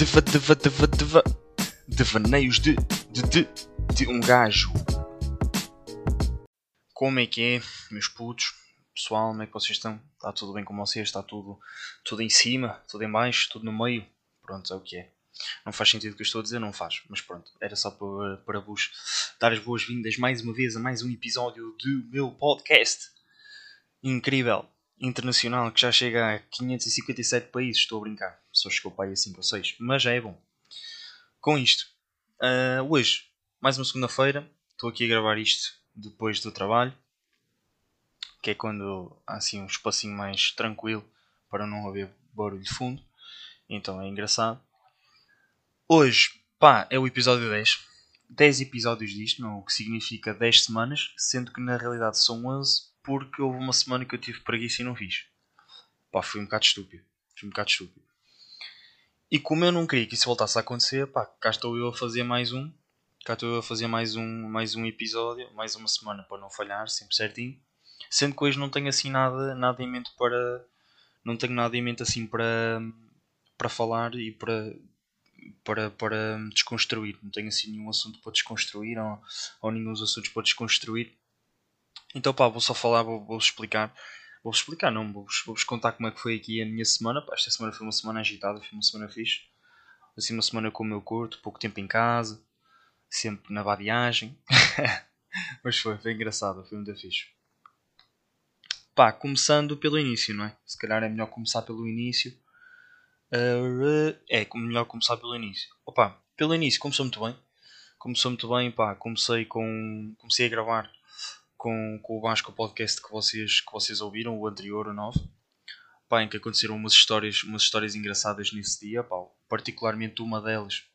Deva, deva, deva, deva. Devaneios de, de, de, de um gajo. Como é que é, meus putos? Pessoal, como é que vocês estão? Está tudo bem com vocês? Está tudo, tudo em cima? Tudo em baixo? Tudo no meio? Pronto, é o que é. Não faz sentido o que eu estou a dizer, não faz. Mas pronto, era só para, para vos dar as boas-vindas mais uma vez a mais um episódio do meu podcast. Incrível, internacional, que já chega a 557 países. Estou a brincar. Só chegou para aí a 5 ou 6. Mas já é bom. Com isto, uh, hoje, mais uma segunda-feira. Estou aqui a gravar isto depois do trabalho. Que é quando há assim um espacinho mais tranquilo para não haver barulho de fundo. Então é engraçado. Hoje, pá, é o episódio 10. 10 episódios disto, o que significa 10 semanas, sendo que na realidade são 11 porque houve uma semana que eu tive preguiça e não fiz. Pá, fui um bocado estúpido. Fui um bocado estúpido. E como eu não queria que isso voltasse a acontecer, pá, cá estou eu a fazer mais um. Cá estou eu a fazer mais um, mais um episódio, mais uma semana para não falhar, sempre certinho. Sendo que hoje não tenho assim nada, nada em mente para. Não tenho nada em mente assim para, para falar e para, para, para desconstruir. Não tenho assim nenhum assunto para desconstruir ou, ou nenhum assuntos para desconstruir. Então pá, vou só falar, vou, vou explicar. Vou explicar, não, vou-vos vou contar como é que foi aqui a minha semana. Pá, esta semana foi uma semana agitada, foi uma semana fixe. Assim, uma semana com o meu curto, pouco tempo em casa, sempre na vadiagem. Mas foi, foi engraçado, foi muito fixe. Pá, começando pelo início, não é? Se calhar é melhor começar pelo início. Uh, é, melhor começar pelo início. Opa, pelo início começou muito bem. Começou muito bem, pá, comecei com. Comecei a gravar com, com o Vasco podcast que vocês, que vocês ouviram, o anterior, o 9. Pá, em que aconteceram umas histórias, umas histórias engraçadas nesse dia, pá, particularmente uma delas,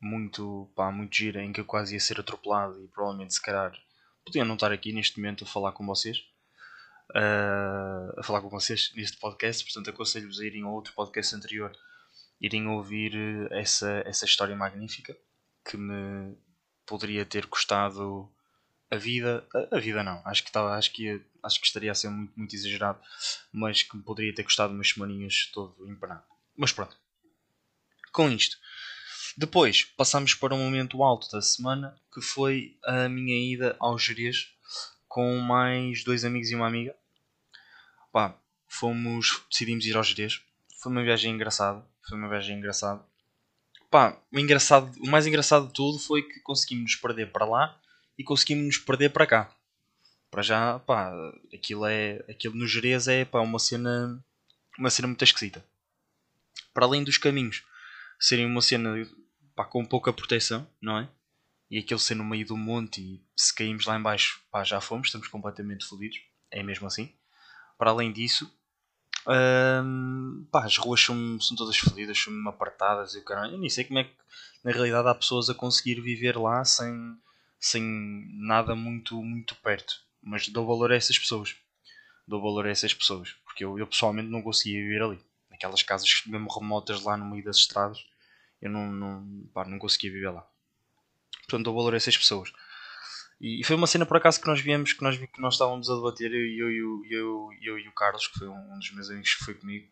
muito, pá, muito gira, em que eu quase ia ser atropelado e provavelmente se calhar podia não estar aqui neste momento a falar com vocês. Uh, a falar com vocês neste podcast, portanto aconselho-vos a irem a outro podcast anterior, irem ouvir essa, essa história magnífica que me poderia ter custado a vida, a, vida não, acho que, estava, acho, que ia, acho que estaria a ser muito, muito exagerado, mas que me poderia ter custado umas semaninhas todo empanado. Mas pronto, com isto. Depois passamos para um momento alto da semana que foi a minha ida ao Jerez com mais dois amigos e uma amiga. Pá, fomos, decidimos ir ao Jerez. Foi uma viagem engraçada. Foi uma viagem engraçada. Pá, o, engraçado, o mais engraçado de tudo foi que conseguimos nos perder para lá e conseguimos nos perder para cá. Para já, pá, aquilo é, aquilo no Jerez é, pá, uma cena, uma cena muito esquisita. Para além dos caminhos serem uma cena, pá, com pouca proteção, não é? E aquele ser no meio do monte e se caímos lá embaixo, pá, já fomos, estamos completamente fodidos. É mesmo assim. Para além disso, hum, pá, as ruas são, são todas fodidas, são apartadas e o caralho. Eu nem sei como é que na realidade há pessoas a conseguir viver lá sem, sem nada muito, muito perto. Mas dou valor a essas pessoas. Dou valor a essas pessoas. Porque eu, eu pessoalmente não conseguia viver ali. Naquelas casas mesmo remotas lá no meio das estradas. Eu não, não, pá, não conseguia viver lá. Portanto, dou valor a essas pessoas. E foi uma cena por acaso que nós viemos, que nós, que nós estávamos a debater, eu, eu, eu, eu, eu e o Carlos, que foi um, dos meus amigos que foi comigo.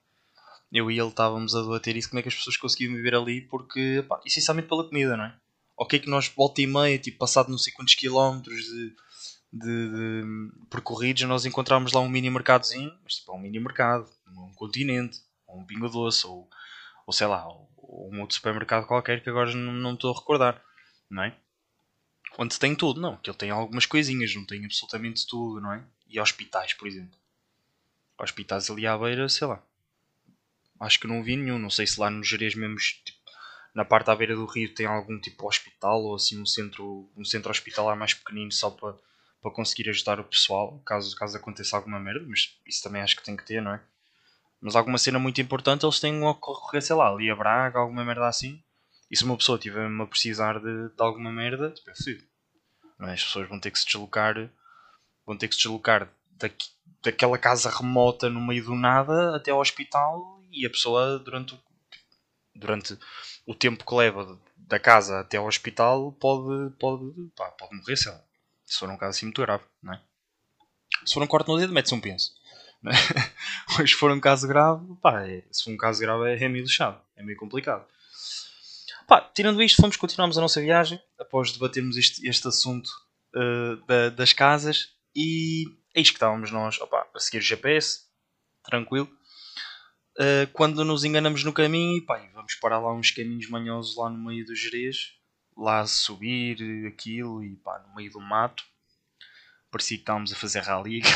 Eu e ele estávamos a debater isso, como é que as pessoas conseguiam viver ali, porque, pá, essencialmente pela comida, não é? Ok que nós volta e meia, tipo, passado não sei quantos quilómetros de, de, de percorridos, nós encontramos lá um mini mercadozinho, mas tipo, é um mini mercado, um continente, ou um pingo doce, ou, ou sei lá, ou, um outro supermercado qualquer que agora não, não estou a recordar, não é? Onde tem tudo, não, que ele tem algumas coisinhas, não tem absolutamente tudo, não é? E hospitais, por exemplo. Hospitais ali à beira, sei lá. Acho que não vi nenhum, não sei se lá nos Jerez mesmo tipo, na parte à beira do rio tem algum tipo de hospital ou assim um centro, um centro hospitalar mais pequenino só para, para conseguir ajudar o pessoal caso, caso aconteça alguma merda, mas isso também acho que tem que ter, não é? Mas alguma cena muito importante eles têm a correr, sei lá, ali a Braga, alguma merda assim. E se uma pessoa tiver a precisar de, de alguma merda, tipo, fedido. Não é? As pessoas vão ter que se deslocar, vão ter que se deslocar daqui, daquela casa remota no meio do nada até ao hospital e a pessoa durante durante o tempo que leva da casa até ao hospital pode, pode, pá, pode morrer, sei lá. Se for um caso assim muito grave, não é? Se for um corte no dedo, mete-se um penso. É? Mas se for um caso grave, pá, é, se for um caso grave é, é meio lixado, é meio complicado. Pá, tirando isto, fomos continuamos a nossa viagem após debatermos este, este assunto uh, da, das casas e eis que estávamos nós opa, a seguir o GPS, tranquilo. Uh, quando nos enganamos no caminho, e pá, vamos parar lá uns caminhos manhosos lá no meio do Jerez, lá a subir aquilo e pá, no meio do mato. Parecia que estávamos a fazer rally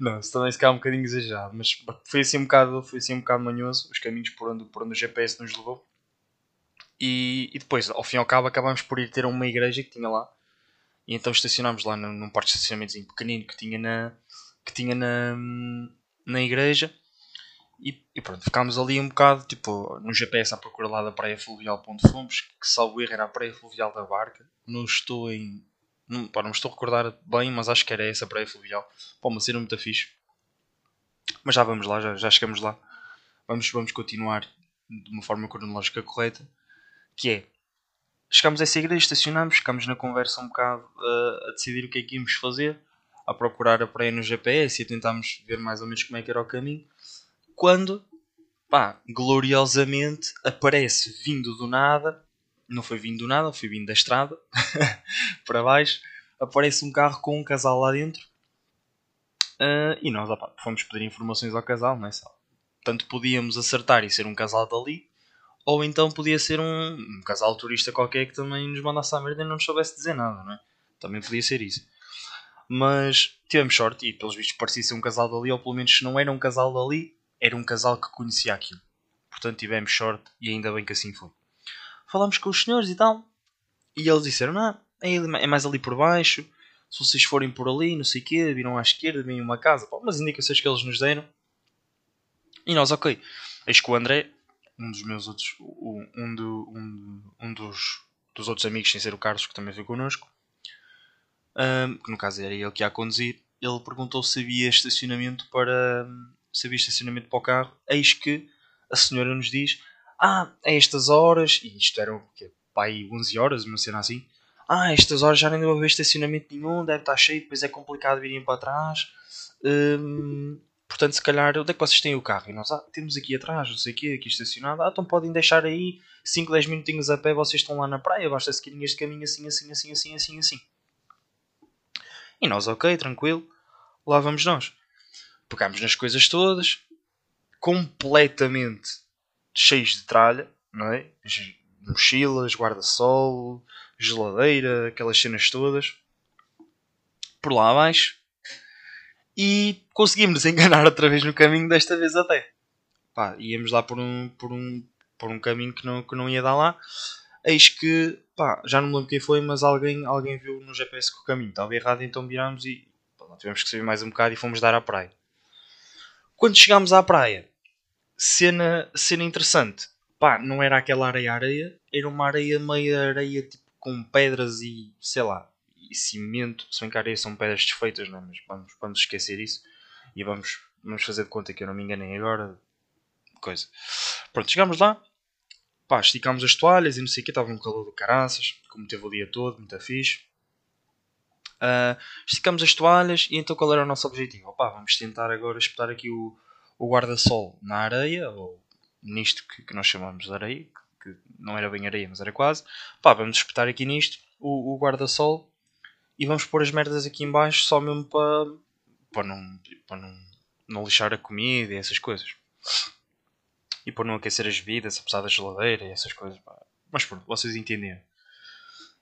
Não, isso também se calhar um bocadinho exagerado, mas foi assim um bocado, foi assim um bocado manhoso os caminhos por onde, por onde o GPS nos levou. E, e depois, ao fim e ao cabo, acabámos por ir ter uma igreja que tinha lá. E então estacionámos lá num, num parque de estacionamento pequenino que tinha na, que tinha na, na igreja. E, e, pronto, ficámos ali um bocado, tipo, no GPS à procura lá da praia fluvial onde fomos, que salvo erro era a praia fluvial da Barca. Não estou em não, pá, não estou a recordar bem, mas acho que era essa praia fluvial. Pá, uma cena muito fixe. Mas já vamos lá, já, já chegamos lá. Vamos, vamos continuar de uma forma cronológica correta. Que é, chegámos a essa igreja, estacionámos, ficámos na conversa um bocado uh, a decidir o que é que íamos fazer, a procurar a praia no GPS e a tentarmos ver mais ou menos como é que era o caminho. Quando, pá, gloriosamente aparece vindo do nada não foi vindo do nada, foi vindo da estrada para baixo. Aparece um carro com um casal lá dentro uh, e nós opa, fomos pedir informações ao casal, não é? Tanto podíamos acertar e ser um casal dali, ou então podia ser um, um casal turista qualquer que também nos mandasse a merda e não nos soubesse dizer nada, não é? Também podia ser isso. Mas tivemos sorte e pelos vistos parecia ser um casal dali, ou pelo menos se não era um casal dali, era um casal que conhecia aquilo. Portanto tivemos sorte e ainda bem que assim foi falámos com os senhores e tal. E eles disseram: Não, é, é mais ali por baixo. Se vocês forem por ali, não sei o quê, viram à esquerda, vem uma casa. Pá, indicações que eles nos deram. E nós, ok. Eis que o André, um dos meus outros. Um, do, um, um dos, dos outros amigos, sem ser o Carlos, que também veio connosco. Um, que no caso era ele que ia conduzir. Ele perguntou se havia estacionamento para. Se havia estacionamento para o carro. Eis que a senhora nos diz: ah, a estas horas, e isto era o quê? Pai, 11 horas, uma cena assim. Ah, a estas horas já nem deu a ver estacionamento nenhum, deve estar cheio, depois é complicado virem para trás. Hum, portanto, se calhar, onde é que vocês têm o carro? E nós, ah, temos aqui atrás, não sei o quê, aqui estacionado. Ah, então podem deixar aí 5, 10 minutinhos a pé, vocês estão lá na praia, basta seguirem este caminho assim, assim, assim, assim, assim, assim. E nós, ok, tranquilo, lá vamos nós. Pegámos nas coisas todas, completamente cheios de tralha, não é? Mochilas, guarda-sol, geladeira, aquelas cenas todas. Por lá abaixo. E conseguimos enganar outra vez no caminho, desta vez até. Pá, íamos lá por um, por um, por um caminho que não, que não ia dar lá. Eis que, pá, já não me lembro quem foi, mas alguém, alguém viu no GPS que o caminho estava errado, então virámos e pá, tivemos que subir mais um bocado e fomos dar à praia. Quando chegámos à praia, cena, cena interessante. Pá, não era aquela areia-areia, era uma areia meio areia tipo, com pedras e sei lá, e cimento. Se bem que a areia são pedras desfeitas, não é? Mas vamos, vamos esquecer isso e vamos, vamos fazer de conta que eu não me enganei agora. Coisa. Pronto, chegámos lá, pá, esticámos as toalhas e não sei o que, estava um calor do caraças, como teve o dia todo, muito fixe. Uh, esticámos as toalhas e então qual era o nosso objetivo? Opa, vamos tentar agora espetar aqui o, o guarda-sol na areia, ou nisto que, que, nós chamamos de areia, que não era bem areia, mas era quase. Pá, vamos espetar aqui nisto o, o guarda-sol e vamos pôr as merdas aqui embaixo só mesmo para, para, não, para não, não lixar a comida e essas coisas. E para não aquecer as bebidas, apesar da geladeira e essas coisas. Mas pronto, vocês entenderam.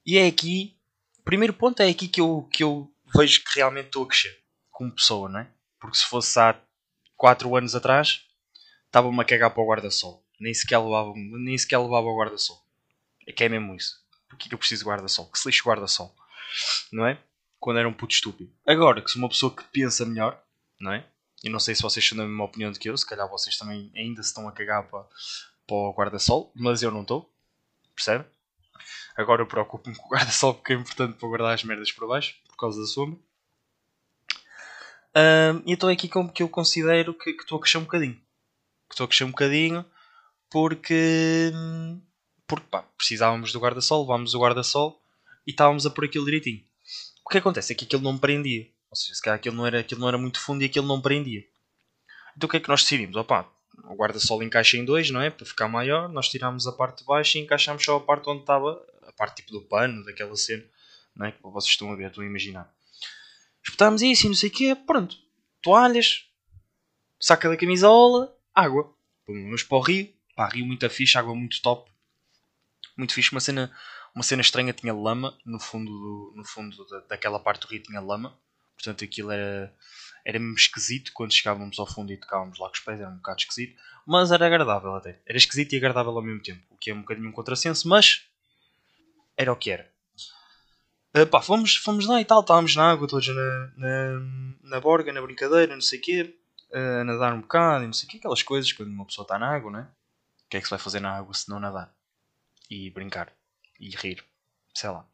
E é aqui, primeiro ponto é aqui que eu, que eu vejo que realmente estou a crescer como pessoa, não é? Porque se fosse há 4 anos atrás, estava-me a cagar para o guarda-sol. Nem sequer levava, nem sequer levava o guarda-sol. É que é mesmo isso. Porquê que eu preciso de guarda-sol? Que se lixe guarda-sol. Não é? Quando era um puto estúpido. Agora, que sou uma pessoa que pensa melhor, não é? E não sei se vocês são da mesma opinião do que eu, se calhar vocês também ainda se estão a cagar para, para o guarda-sol, mas eu não estou. Percebe? Agora eu preocupo-me com o guarda-sol porque é importante para guardar as merdas por baixo, por causa da sombra. Um, então é aqui como que eu considero que estou a crescer um bocadinho. Que estou a crescer um bocadinho porque, porque pá, precisávamos do guarda-sol, levámos o guarda-sol e estávamos a pôr aquilo direitinho. O que acontece é que aquilo não prendia. Ou seja, se calhar aquilo não era, aquilo não era muito fundo e aquilo não prendia. Então o que é que nós decidimos? Opa, o guarda-sol encaixa em dois, não é? Para ficar maior, nós tirámos a parte de baixo e encaixámos só a parte onde estava, a parte tipo do pano, daquela cena, não é? Que vocês estão a ver, estão a imaginar. Espetámos isso e não sei o quê, pronto. Toalhas, saca da camisola, água. Vamos para o rio, pá, rio muito fixe, água muito top. Muito fixe, uma cena, uma cena estranha, tinha lama no fundo, do, no fundo da, daquela parte do rio tinha lama. Portanto aquilo era era mesmo esquisito quando chegávamos ao fundo e tocávamos lá com os pés, era um bocado esquisito, mas era agradável até. Era esquisito e agradável ao mesmo tempo, o que é um bocadinho um contrassenso, mas era o que era. Uh, pá, fomos, fomos lá e tal, estávamos na água, todos na, na, na borga, na brincadeira, não sei o quê, uh, a nadar um bocado e não sei o quê, aquelas coisas quando uma pessoa está na água, não é? O que é que se vai fazer na água se não nadar? E brincar. E rir. Sei lá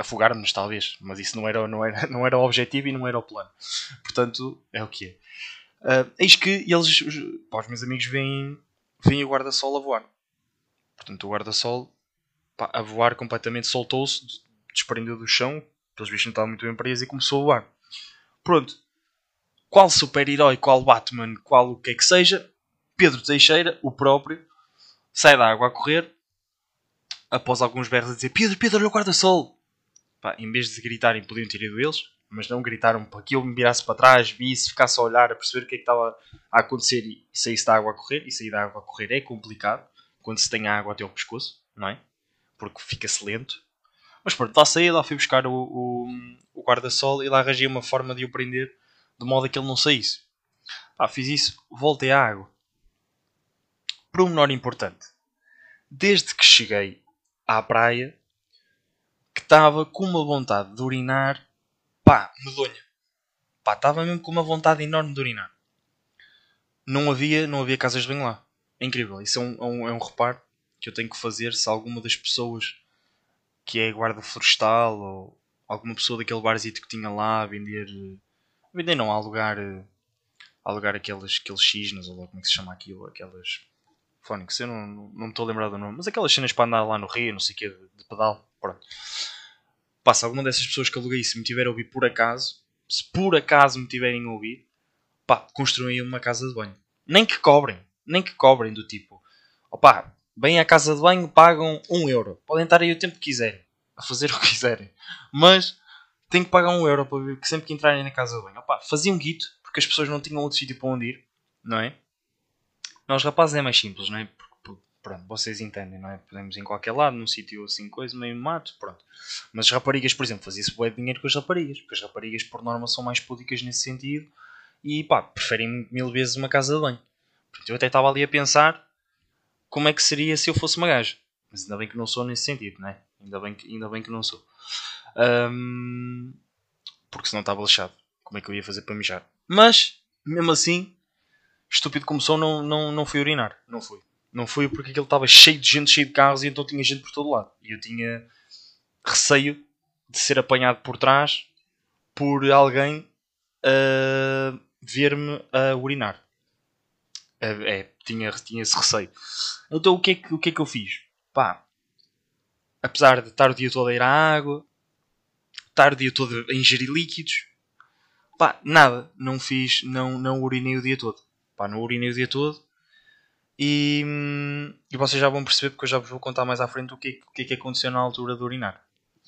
afogar-nos, talvez, mas isso não era, não, era, não era o objetivo e não era o plano. Portanto, é o que é. Uh, eis que eles, pá, os meus amigos, veem, veem o guarda-sol a voar. Portanto, o guarda-sol a voar completamente soltou-se, desprendeu do chão, pelos bichos não estavam muito bem presos e começou a voar. Pronto. Qual super-herói, qual Batman, qual o que é que seja, Pedro Teixeira, o próprio, sai da água a correr, após alguns berros a dizer Pedro, Pedro, olha o guarda-sol pá, em vez de gritarem, podiam ter ido eles, mas não gritaram para que eu me virasse para trás, visse, ficasse a olhar, a perceber o que é que estava a acontecer e saísse da água a correr. E sair da água a correr é complicado quando se tem a água até ao pescoço, não é? Porque fica-se lento. Mas pronto, lá saí, lá fui buscar o, o, o guarda-sol e lá arranjei uma forma de o prender de modo a que ele não saísse. Pá, fiz isso, voltei à água. Por um menor importante. Desde que cheguei à praia, que estava com uma vontade de urinar, pá, medonha. Pá, estava mesmo com uma vontade enorme de urinar. Não havia, não havia casas de banho lá. É incrível. Isso é um, é um, é um reparo que eu tenho que fazer se alguma das pessoas que é guarda florestal ou alguma pessoa daquele barzito que tinha lá a vender. A vender não, a alugar. A alugar aqueles, aqueles cisnes, ou como é que se chama aquilo, aquelas. Fónix, eu não, não, não me estou a lembrar do nome, mas aquelas cenas para andar lá no rio, não sei o que, de pedal. Pronto. Passa, alguma dessas pessoas que aluguei se me tiver a ouvir por acaso, se por acaso me tiverem a ouvir, pá, construem uma casa de banho. Nem que cobrem, nem que cobrem do tipo, opá, bem à casa de banho, pagam um euro. Podem estar aí o tempo que quiserem, a fazer o que quiserem. Mas têm que pagar um euro para ver que sempre que entrarem na casa de banho. Opá, faziam um guito, porque as pessoas não tinham outro sítio para onde ir, não é? Nós rapazes é mais simples, não é? Pronto, vocês entendem, não é? Podemos em qualquer lado, num sítio assim, coisa, meio mato, pronto. Mas as raparigas, por exemplo, fazia-se bué dinheiro com as raparigas, porque as raparigas, por norma, são mais púdicas nesse sentido e, pá, preferem mil vezes uma casa de banho. Portanto, eu até estava ali a pensar como é que seria se eu fosse uma gaja. Mas ainda bem que não sou nesse sentido, não é? Ainda bem que, ainda bem que não sou. Um, porque senão estava lixado. Como é que eu ia fazer para mijar? Mas, mesmo assim, estúpido como sou, não, não, não fui urinar. Não fui. Não foi porque aquilo estava cheio de gente, cheio de carros e então tinha gente por todo lado. E eu tinha receio de ser apanhado por trás por alguém a ver-me a urinar. É, é, tinha, tinha esse receio. Então o que, é que, o que é que eu fiz? Pá, apesar de estar o dia todo a ir à água, estar o dia todo a ingerir líquidos, pá, nada, não fiz, não, não urinei o dia todo. Pá, não urinei o dia todo e, e vocês já vão perceber, porque eu já vos vou contar mais à frente o que, o que é que aconteceu na altura de urinar.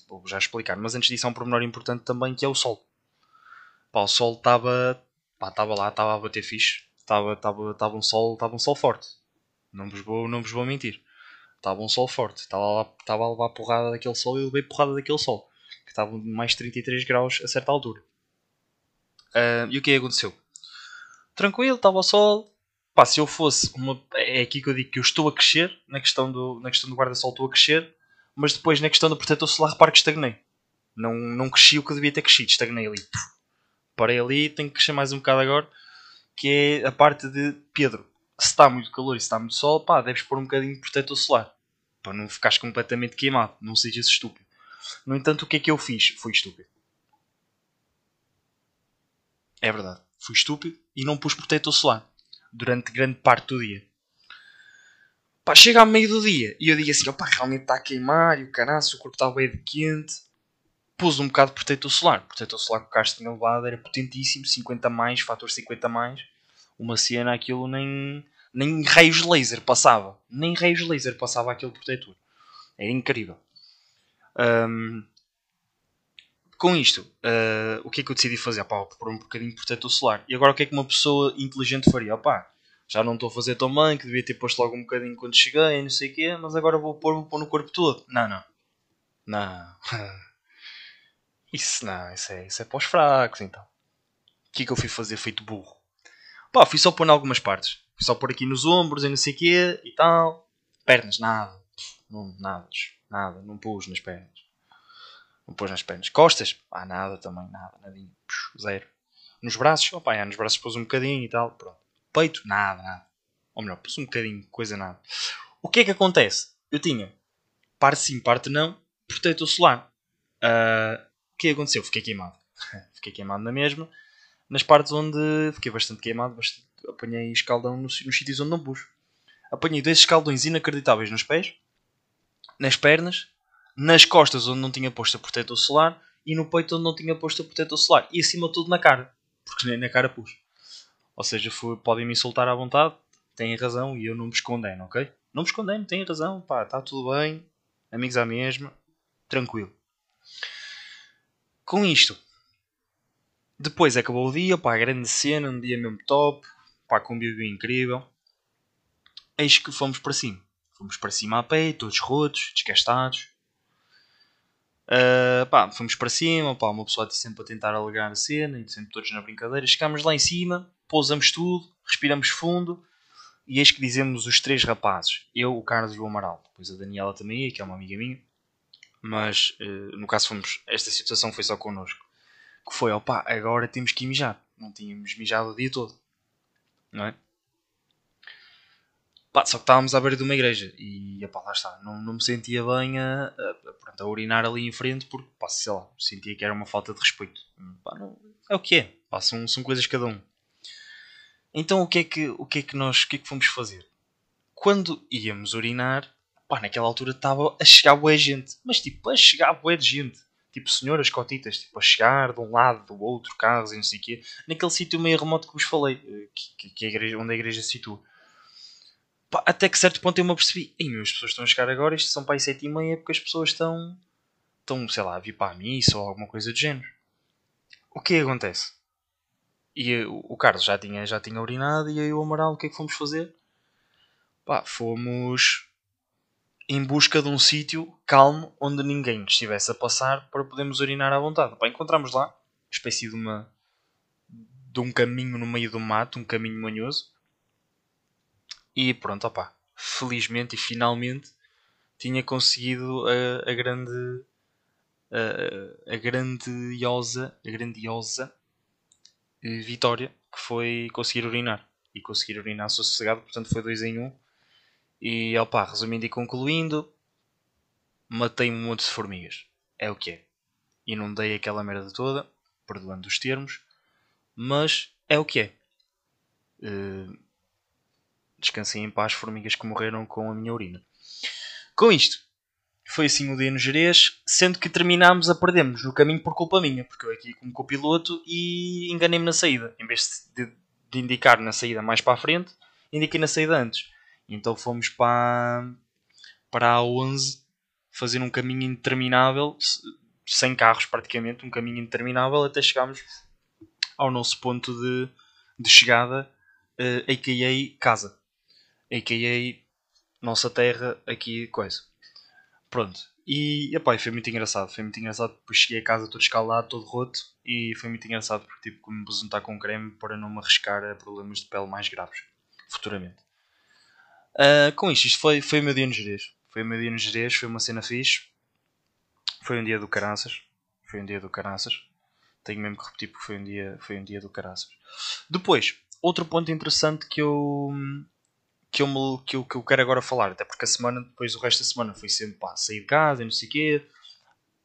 Vou já explicar. Mas antes disso, há um pormenor importante também que é o sol. Pá, o sol estava lá, estava a bater fixe. Estava, um sol, um sol forte. Não vos vou, não vos vou mentir. Estava um sol forte. Estava, a levar porrada daquele sol e levei porrada daquele sol. Que estava mais 33 graus a certa altura. Uh, e o é que aconteceu? Tranquilo, estava o sol, Pá, se eu fosse uma. É aqui que eu digo que eu estou a crescer, na questão do, na questão do guarda-sol estou a crescer, mas depois na questão do protetor solar reparo que estagnei. Não, não cresci o que devia ter crescido, estagnei ali. Parei ali, tenho que crescer mais um bocado agora, que é a parte de Pedro. Se está muito calor e se está muito sol, pá, deves pôr um bocadinho de protetor solar. Para não ficares completamente queimado, não sejas estúpido. No entanto, o que é que eu fiz? Fui estúpido. É verdade. Fui estúpido e não pus protetor solar durante grande parte do dia. Pá, chega ao meio do dia e eu digo assim: opá, realmente está a queimar e o canaço, o corpo está bem de quente. Pus um bocado de protetor solar. O protetor solar que o Castro tinha levado era potentíssimo, 50 mais, fator 50 mais. Uma cena, aquilo nem, Nem raios laser passava. Nem raios laser passava aquele protetor. Era incrível. Um, com isto, uh, o que é que eu decidi fazer? Pá, pôr um bocadinho protetor solar. E agora o que é que uma pessoa inteligente faria? Pá, já não estou a fazer tão bem, que devia ter posto logo um bocadinho quando cheguei, não sei o quê, mas agora vou pôr, vou pôr no corpo todo. Não, não. Não. Isso não, isso é, isso é para os fracos, então. O que é que eu fui fazer feito burro? Pá, fui só pôr em algumas partes. Fui só pôr aqui nos ombros e não sei o quê e tal. Pernas, nada. Não, nada, nada. Não pus nas pernas. Não pus nas pernas. Costas? Ah, nada também, nada, nadinho. zero. Nos braços? Opa, já, nos braços pus um bocadinho e tal. Pronto. Peito? Nada, nada. Ou melhor, pus um bocadinho, coisa nada. O que é que acontece? Eu tinha parte sim, parte não, protetor solar. Uh, o que aconteceu? Fiquei queimado. fiquei queimado na mesma. Nas partes onde fiquei bastante queimado, bastante, apanhei escaldão nos, nos sítios onde não pus. Apanhei dois escaldões inacreditáveis nos pés, nas pernas, nas costas onde não tinha posto a protetor solar e no peito onde não tinha posto a protetor solar. E acima de tudo na cara, porque nem na cara pus. Ou seja, podem me insultar à vontade, têm razão e eu não me escondendo, ok? Não me escondendo, têm razão, pá, está tudo bem, amigos à mesma, tranquilo. Com isto, depois acabou o dia, pá, grande cena, um dia mesmo top, pá, com convívio incrível. Eis que fomos para cima. Fomos para cima a pé, todos rotos, desgastados. Uh, pá, fomos para cima, pá, uma pessoa sempre a tentar alegar a cena, e sempre todos na brincadeira. Chegámos lá em cima, pousamos tudo, respiramos fundo, e eis que dizemos os três rapazes, eu, o Carlos e o Amaral. Depois a Daniela também que é uma amiga minha. Mas, uh, no caso, fomos, esta situação foi só connosco. Que foi, opá, agora temos que mijar. Não tínhamos mijado o dia todo. Não é? Pá, só que estávamos à beira de uma igreja e opá, lá está, não, não me sentia bem a, a, a, urinar ali em frente porque, pá, sei lá, sentia que era uma falta de respeito. Pá, não, é o que é, pá, são, são coisas cada um. Então o que é que, o que, é que nós o que é que fomos fazer? Quando íamos urinar, pá, naquela altura estava a chegar boa gente, mas tipo, a chegar boa de gente. Tipo, senhoras cotitas, tipo, a chegar de um lado, do outro, carros e não sei o quê, naquele sítio meio remoto que vos falei, eh, que, que, que a igreja, onde a igreja se situa. Até que certo ponto eu me apercebi, ei, meu, as pessoas estão a chegar agora, isto são para aí sete e meia, porque as pessoas estão, estão, sei lá, a vir para a missa ou alguma coisa do género. O que é acontece? E o Carlos já tinha, já tinha urinado e aí o Amaral o que é que fomos fazer? Pá, fomos em busca de um sítio calmo onde ninguém estivesse a passar para podermos urinar à vontade. Pá, encontramos lá, espécie de uma de um caminho no meio do mato, um caminho manhoso. E pronto, opá, felizmente e finalmente tinha conseguido a, a grande a, a grandiosa a grandiosa vitória que foi conseguir urinar. E conseguir urinar sossegado, portanto foi 2 em 1 um. e opá, resumindo e concluindo matei um monte de formigas. É o que é. Inundei aquela merda toda perdoando os termos mas é o que é. Uh, descansem em paz formigas que morreram com a minha urina com isto foi assim o dia no Jerez, sendo que terminámos a perdermos no caminho por culpa minha, porque eu aqui como copiloto e enganei-me na saída. Em vez de, de, indicar na saída mais para a frente, indiquei na saída antes. Então fomos para, para a 11 fazer um caminho interminável, sem carros praticamente, um caminho interminável até chegarmos ao nosso ponto de, de chegada, uh, a.k.a. casa, a.k.a. nossa terra aqui, coisa. Pronto. E epá, foi muito engraçado. Foi muito engraçado. Depois cheguei a casa todo escalado, todo roto. E foi muito engraçado porque tipo, me pus untar com creme para não me arriscar a problemas de pele mais graves. Futuramente. Uh, com isto, isto foi, foi o meu dia no Jerez. Foi o meu dia no Jerez. Foi uma cena fixe. Foi um dia do caraças. Foi um dia do caraças. Tenho mesmo que repetir porque foi um dia, foi um dia do caraças. Depois, outro ponto interessante que eu, que eu, me, que, eu, que eu quero agora falar, até porque a semana, depois o resto da semana foi sempre pá, sair de casa e não sei o quê,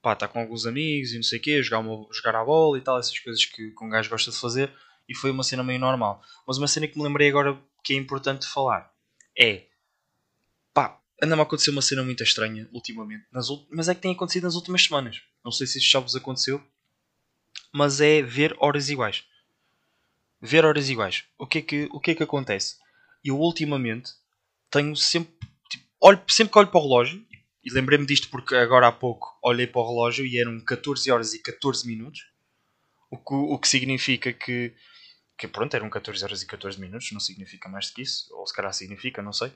pá, estar com alguns amigos e não sei o quê, jogar, uma, jogar a bola e tal, essas coisas que, que um gajo gosta de fazer, e foi uma cena meio normal. Mas uma cena que me lembrei agora que é importante falar é pá, anda-me a acontecer uma cena muito estranha ultimamente, nas, mas é que tem acontecido nas últimas semanas. Não sei se isto já vos aconteceu, mas é ver horas iguais. Ver horas iguais. O que é que, o que, é que acontece? Eu ultimamente tenho sempre. Tipo, olho, sempre que olho para o relógio, e lembrei-me disto porque agora há pouco olhei para o relógio e eram 14 horas e 14 minutos, o que, o que significa que, que. Pronto, eram 14 horas e 14 minutos, não significa mais do que isso, ou se calhar significa, não sei.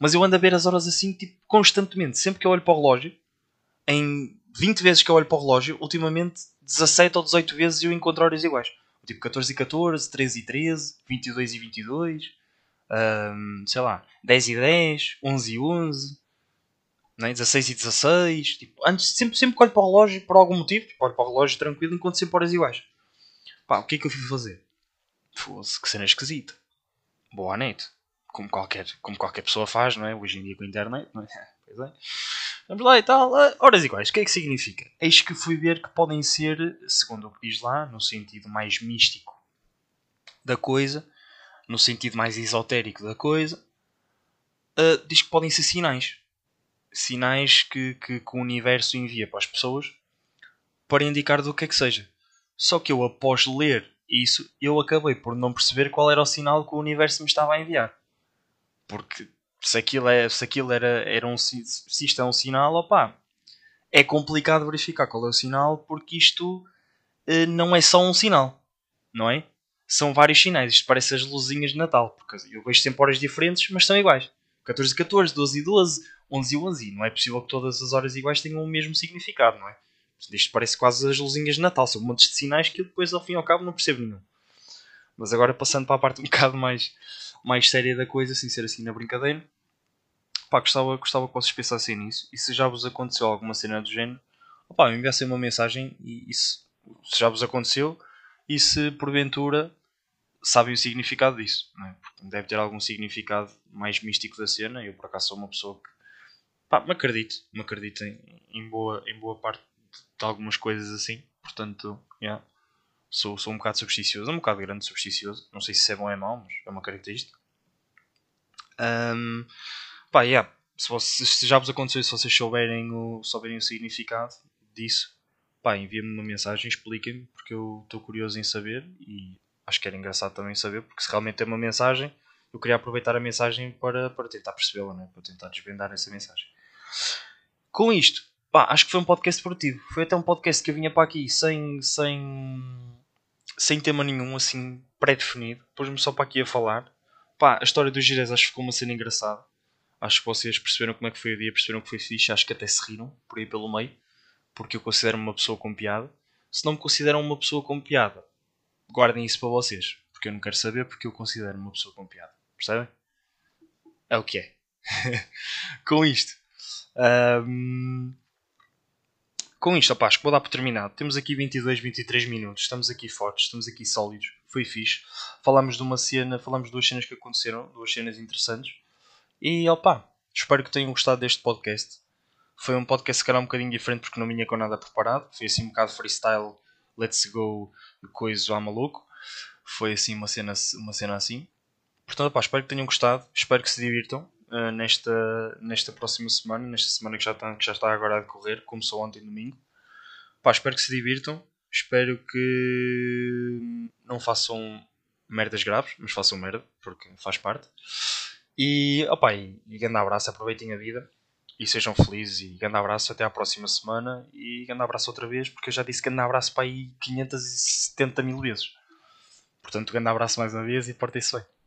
Mas eu ando a ver as horas assim, tipo, constantemente. Sempre que eu olho para o relógio, em 20 vezes que eu olho para o relógio, ultimamente 17 ou 18 vezes eu encontro horas iguais. Tipo 14 e 14, 13 e 13, 22 e 22, um, sei lá, 10 e 10, 11 e 11, né? 16 e 16. Tipo, antes, sempre, sempre que olho para o relógio, por algum motivo, tipo, olho para o relógio tranquilo, encontro sempre horas iguais. Pá, o que é que eu fui fazer? Fosse que cena esquisita. Boa net. Como qualquer, como qualquer pessoa faz, não é? Hoje em dia com a internet, não é? Pois é. Vamos lá e tal. Ah, horas iguais, o que é que significa? Eis que fui ver que podem ser, segundo o que diz lá, no sentido mais místico da coisa, no sentido mais esotérico da coisa, uh, diz que podem ser sinais. Sinais que, que, que, o universo envia para as pessoas para indicar do que é que seja. Só que eu, após ler isso, eu acabei por não perceber qual era o sinal que o universo me estava a enviar. Porque se aquilo, é, se aquilo era, era um, se isto é um sinal, opá, é complicado verificar qual é o sinal porque isto uh, não é só um sinal, não é? São vários sinais. Isto parece as luzinhas de Natal, porque eu vejo sempre horas diferentes, mas são iguais. 14 e 14, 12 e 12, 11 e 11. Não é possível que todas as horas iguais tenham o mesmo significado, não é? Isto parece quase as luzinhas de Natal. São montes de sinais que eu depois, ao fim e ao cabo, não percebo nenhum. Mas agora, passando para a parte um bocado mais mais séria da coisa, sem ser assim na brincadeira. Pá, gostava, gostava que vocês pensassem nisso. E se já vos aconteceu alguma cena do género, opá, enviassem uma mensagem e, e se, se, já vos aconteceu e se porventura sabem o significado disso. É? Porque deve ter algum significado mais místico da cena. Eu por acaso sou uma pessoa que pá, me acredito, me acredito em, em, boa, em boa parte de algumas coisas assim. Portanto, yeah. Sou, sou um bocado supersticioso, um bocado grande supersticioso. Não sei se é bom ou é mau, mas é uma característica. Um, pá, yeah. se, vocês, se já vos aconteceu, se vocês souberem o, souberem o significado disso, pá, enviem-me uma mensagem, expliquem-me, porque eu estou curioso em saber e acho que era engraçado também saber, porque se realmente é uma mensagem, eu queria aproveitar a mensagem para, para tentar percebê-la, né? para tentar desvendar essa mensagem. Com isto, pá, acho que foi um podcast esportivo. Foi até um podcast que eu vinha para aqui sem, sem, sem tema nenhum, assim, pré-definido. Pôs-me só para aqui a falar. Pá, a história dos Gires acho que ficou uma cena engraçada. Acho que vocês perceberam como é que foi o dia, perceberam que foi fixe. Acho que até se riram por aí pelo meio. Porque eu considero-me uma pessoa com piada. Se não me consideram uma pessoa com piada, guardem isso para vocês. Porque eu não quero saber porque eu considero-me uma pessoa com piada. Percebem? É o que é. com isto. Um, com isto, opa, acho que vou dar por terminado. Temos aqui 22, 23 minutos. Estamos aqui fortes, estamos aqui sólidos. Foi fixe. Falámos de uma cena, falámos de duas cenas que aconteceram, duas cenas interessantes. E opa, espero que tenham gostado deste podcast. Foi um podcast, se calhar, um bocadinho diferente porque não vinha com nada preparado. Foi assim um bocado freestyle, let's go, coisa à maluco. Foi assim uma cena, uma cena assim. Portanto, opa, espero que tenham gostado. Espero que se divirtam. Uh, nesta, nesta próxima semana, nesta semana que já, está, que já está agora a decorrer, começou ontem domingo. Pá, espero que se divirtam, espero que não façam merdas graves, mas façam merda, porque faz parte. E, opa, e grande abraço, aproveitem a vida e sejam felizes. E grande abraço, até à próxima semana. E grande abraço outra vez, porque eu já disse grande abraço para aí 570 mil vezes. Portanto, grande abraço mais uma vez e portem-se bem.